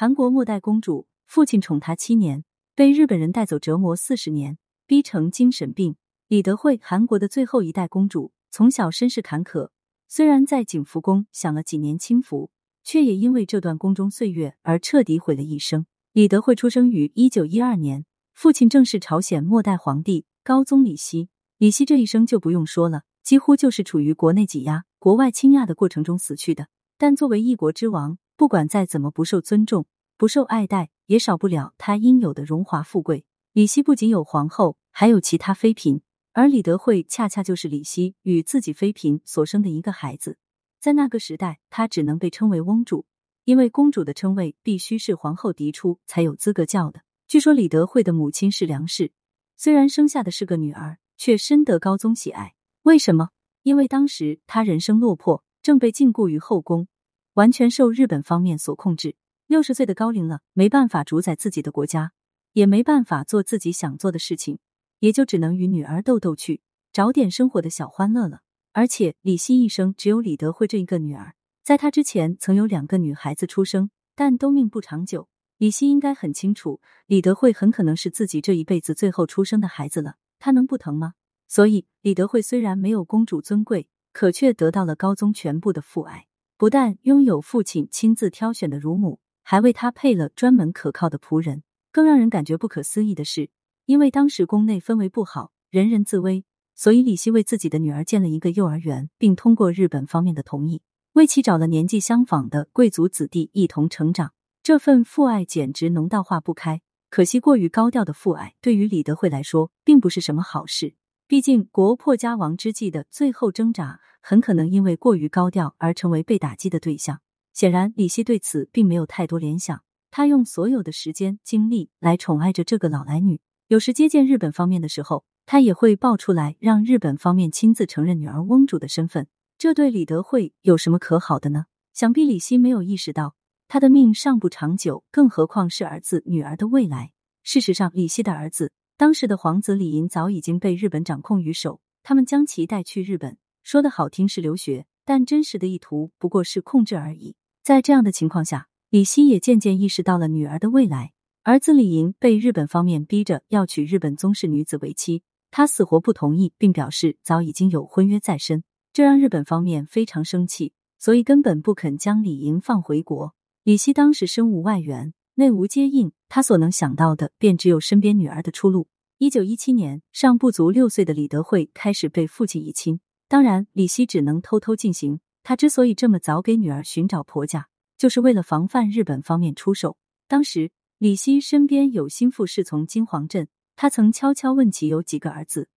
韩国末代公主，父亲宠她七年，被日本人带走折磨四十年，逼成精神病。李德惠，韩国的最后一代公主，从小身世坎坷，虽然在景福宫享了几年清福，却也因为这段宫中岁月而彻底毁了一生。李德惠出生于一九一二年，父亲正是朝鲜末代皇帝高宗李熙。李熙这一生就不用说了，几乎就是处于国内挤压、国外倾轧的过程中死去的。但作为一国之王，不管再怎么不受尊重、不受爱戴，也少不了他应有的荣华富贵。李熙不仅有皇后，还有其他妃嫔，而李德惠恰恰就是李熙与自己妃嫔所生的一个孩子。在那个时代，她只能被称为翁主，因为公主的称谓必须是皇后嫡出才有资格叫的。据说李德惠的母亲是梁氏，虽然生下的是个女儿，却深得高宗喜爱。为什么？因为当时她人生落魄，正被禁锢于后宫。完全受日本方面所控制，六十岁的高龄了，没办法主宰自己的国家，也没办法做自己想做的事情，也就只能与女儿斗斗去，找点生活的小欢乐了。而且李希一生只有李德惠这一个女儿，在她之前曾有两个女孩子出生，但都命不长久。李希应该很清楚，李德惠很可能是自己这一辈子最后出生的孩子了，他能不疼吗？所以李德惠虽然没有公主尊贵，可却得到了高宗全部的父爱。不但拥有父亲亲自挑选的乳母，还为他配了专门可靠的仆人。更让人感觉不可思议的是，因为当时宫内氛围不好，人人自危，所以李希为自己的女儿建了一个幼儿园，并通过日本方面的同意，为其找了年纪相仿的贵族子弟一同成长。这份父爱简直浓到化不开。可惜过于高调的父爱，对于李德惠来说，并不是什么好事。毕竟国破家亡之际的最后挣扎。很可能因为过于高调而成为被打击的对象。显然，李希对此并没有太多联想。他用所有的时间精力来宠爱着这个老来女。有时接见日本方面的时候，他也会爆出来，让日本方面亲自承认女儿翁主的身份。这对李德惠有什么可好的呢？想必李希没有意识到，他的命尚不长久，更何况是儿子女儿的未来。事实上，李希的儿子当时的皇子李寅早已经被日本掌控于手，他们将其带去日本。说的好听是留学，但真实的意图不过是控制而已。在这样的情况下，李希也渐渐意识到了女儿的未来。儿子李莹被日本方面逼着要娶日本宗室女子为妻，他死活不同意，并表示早已经有婚约在身，这让日本方面非常生气，所以根本不肯将李莹放回国。李希当时身无外援，内无接应，他所能想到的便只有身边女儿的出路。一九一七年，尚不足六岁的李德惠开始被父亲遗亲。当然，李希只能偷偷进行。他之所以这么早给女儿寻找婆家，就是为了防范日本方面出手。当时，李希身边有心腹侍从金黄镇，他曾悄悄问起有几个儿子，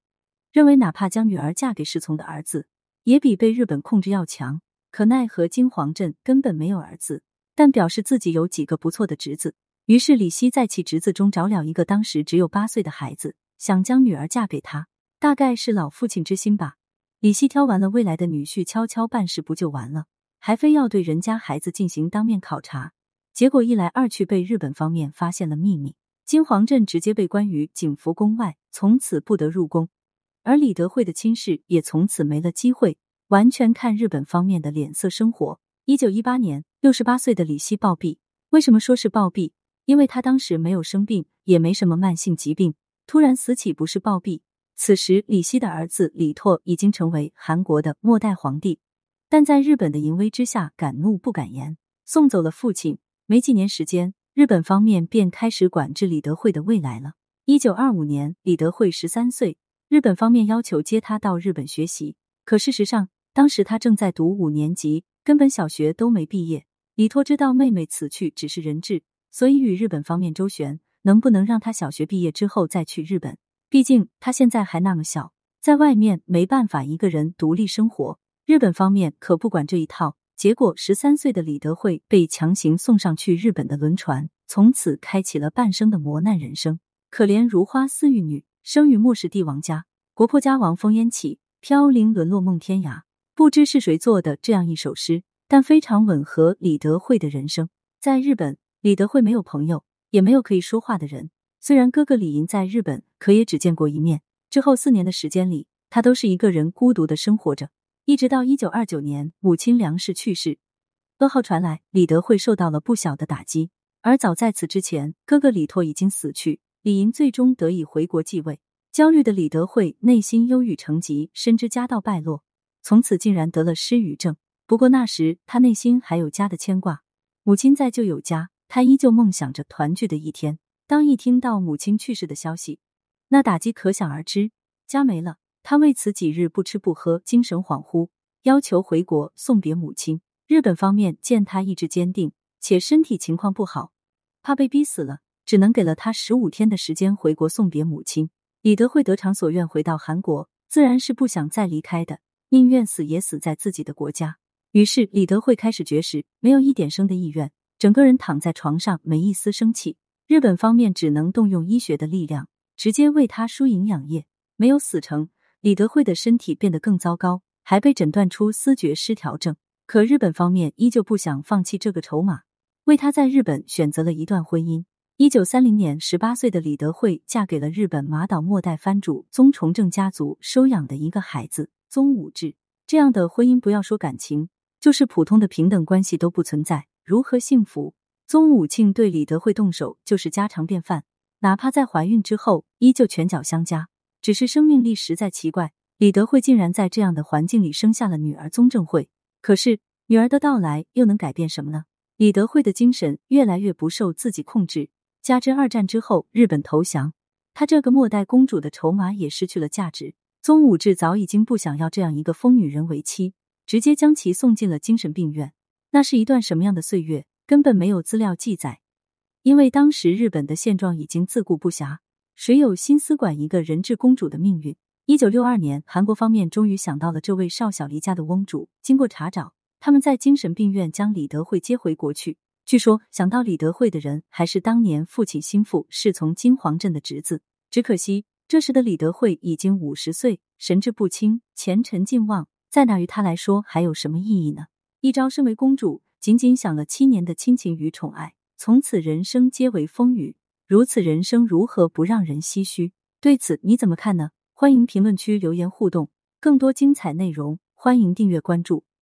认为哪怕将女儿嫁给侍从的儿子，也比被日本控制要强。可奈何金黄镇根本没有儿子，但表示自己有几个不错的侄子。于是，李希在其侄子中找了一个当时只有八岁的孩子，想将女儿嫁给他。大概是老父亲之心吧。李希挑完了未来的女婿，悄悄办事不就完了？还非要对人家孩子进行当面考察，结果一来二去被日本方面发现了秘密，金皇镇直接被关于景福宫外，从此不得入宫，而李德惠的亲事也从此没了机会，完全看日本方面的脸色生活。一九一八年，六十八岁的李希暴毙。为什么说是暴毙？因为他当时没有生病，也没什么慢性疾病，突然死起不是暴毙。此时，李希的儿子李拓已经成为韩国的末代皇帝，但在日本的淫威之下，敢怒不敢言，送走了父亲。没几年时间，日本方面便开始管制李德惠的未来了。一九二五年，李德惠十三岁，日本方面要求接他到日本学习，可事实上，当时他正在读五年级，根本小学都没毕业。李拓知道妹妹此去只是人质，所以与日本方面周旋，能不能让他小学毕业之后再去日本。毕竟他现在还那么小，在外面没办法一个人独立生活。日本方面可不管这一套，结果十三岁的李德惠被强行送上去日本的轮船，从此开启了半生的磨难人生。可怜如花似玉女，生于末世帝王家，国破家亡烽烟起，飘零沦落梦天涯。不知是谁做的这样一首诗，但非常吻合李德惠的人生。在日本，李德惠没有朋友，也没有可以说话的人。虽然哥哥李银在日本，可也只见过一面。之后四年的时间里，他都是一个人孤独的生活着，一直到一九二九年母亲梁氏去世，噩耗传来，李德惠受到了不小的打击。而早在此之前，哥哥李拓已经死去，李莹最终得以回国继位。焦虑的李德惠内心忧郁成疾，深知家道败落，从此竟然得了失语症。不过那时他内心还有家的牵挂，母亲在就有家，他依旧梦想着团聚的一天。当一听到母亲去世的消息，那打击可想而知。家没了，他为此几日不吃不喝，精神恍惚，要求回国送别母亲。日本方面见他意志坚定，且身体情况不好，怕被逼死了，只能给了他十五天的时间回国送别母亲。李德惠得偿所愿回到韩国，自然是不想再离开的，宁愿死也死在自己的国家。于是李德惠开始绝食，没有一点生的意愿，整个人躺在床上，没一丝生气。日本方面只能动用医学的力量，直接为他输营养液，没有死成。李德惠的身体变得更糟糕，还被诊断出思觉失调症。可日本方面依旧不想放弃这个筹码，为他在日本选择了一段婚姻。一九三零年，十八岁的李德惠嫁给了日本马岛末代藩主宗重正家族收养的一个孩子宗武志。这样的婚姻，不要说感情，就是普通的平等关系都不存在，如何幸福？宗武庆对李德惠动手就是家常便饭，哪怕在怀孕之后，依旧拳脚相加。只是生命力实在奇怪，李德惠竟然在这样的环境里生下了女儿宗正惠。可是女儿的到来又能改变什么呢？李德惠的精神越来越不受自己控制。加之二战之后日本投降，她这个末代公主的筹码也失去了价值。宗武志早已经不想要这样一个疯女人为妻，直接将其送进了精神病院。那是一段什么样的岁月，根本没有资料记载。因为当时日本的现状已经自顾不暇，谁有心思管一个人质公主的命运？一九六二年，韩国方面终于想到了这位少小离家的翁主。经过查找，他们在精神病院将李德惠接回国去。据说想到李德惠的人还是当年父亲心腹侍从金黄镇的侄子，只可惜这时的李德惠已经五十岁，神志不清，前程尽望，在那于他来说还有什么意义呢？一朝身为公主，仅仅享了七年的亲情与宠爱，从此人生皆为风雨，如此人生如何不让人唏嘘？对此你怎么看呢？欢迎评论区留言互动，更多精彩内容欢迎订阅关注。